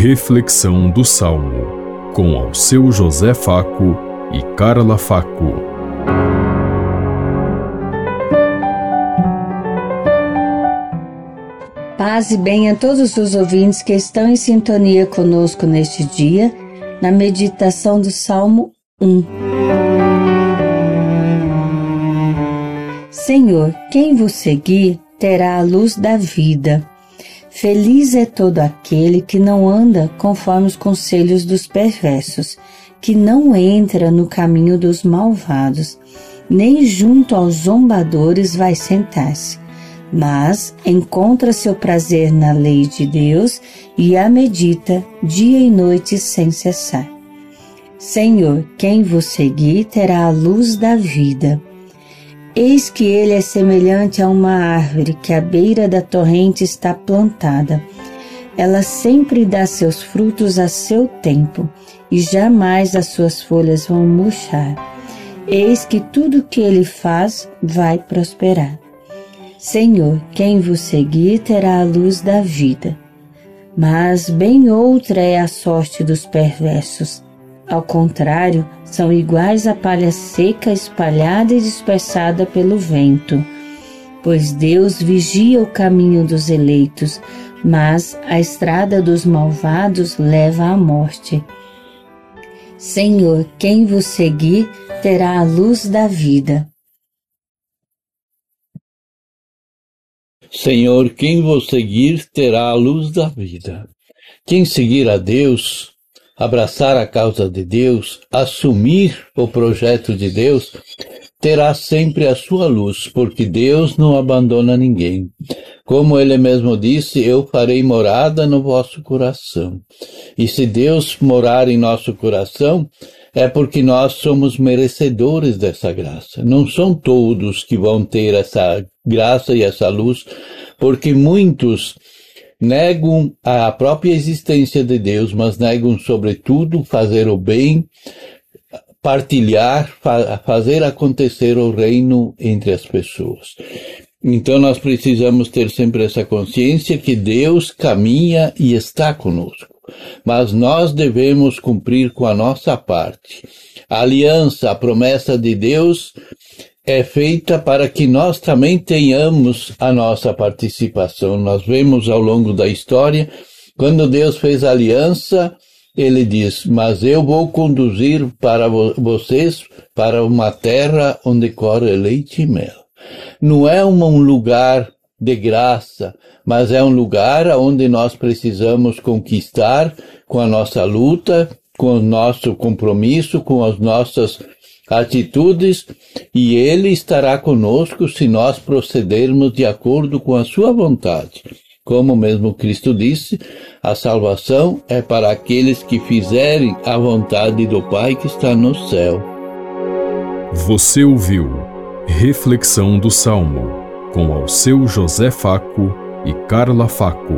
Reflexão do Salmo, com ao seu José Faco e Carla Faco. Paz e bem a todos os ouvintes que estão em sintonia conosco neste dia, na meditação do Salmo 1. Senhor, quem vos seguir terá a luz da vida. Feliz é todo aquele que não anda conforme os conselhos dos perversos, que não entra no caminho dos malvados, nem junto aos zombadores vai sentar-se, mas encontra seu prazer na lei de Deus e a medita dia e noite sem cessar. Senhor, quem vos seguir terá a luz da vida. Eis que ele é semelhante a uma árvore que à beira da torrente está plantada. Ela sempre dá seus frutos a seu tempo, e jamais as suas folhas vão murchar. Eis que tudo que ele faz vai prosperar. Senhor, quem vos seguir terá a luz da vida. Mas bem outra é a sorte dos perversos ao contrário, são iguais à palha seca espalhada e dispersada pelo vento. Pois Deus vigia o caminho dos eleitos, mas a estrada dos malvados leva à morte. Senhor, quem vos seguir terá a luz da vida. Senhor, quem vos seguir terá a luz da vida. Quem seguir a Deus abraçar a causa de Deus, assumir o projeto de Deus, terá sempre a sua luz, porque Deus não abandona ninguém. Como ele mesmo disse, eu farei morada no vosso coração. E se Deus morar em nosso coração, é porque nós somos merecedores dessa graça. Não são todos que vão ter essa graça e essa luz, porque muitos negam a própria existência de Deus, mas negam, sobretudo, fazer o bem, partilhar, fa fazer acontecer o reino entre as pessoas. Então nós precisamos ter sempre essa consciência que Deus caminha e está conosco. Mas nós devemos cumprir com a nossa parte. A aliança, a promessa de Deus é feita para que nós também tenhamos a nossa participação. Nós vemos ao longo da história, quando Deus fez a aliança, ele diz: Mas eu vou conduzir para vocês para uma terra onde corre leite e mel. Não é um lugar de graça, mas é um lugar onde nós precisamos conquistar com a nossa luta, com o nosso compromisso, com as nossas atitudes, e Ele estará conosco se nós procedermos de acordo com a Sua vontade. Como mesmo Cristo disse, a salvação é para aqueles que fizerem a vontade do Pai que está no céu. Você ouviu Reflexão do Salmo com ao seu José Faco e Carla Faco.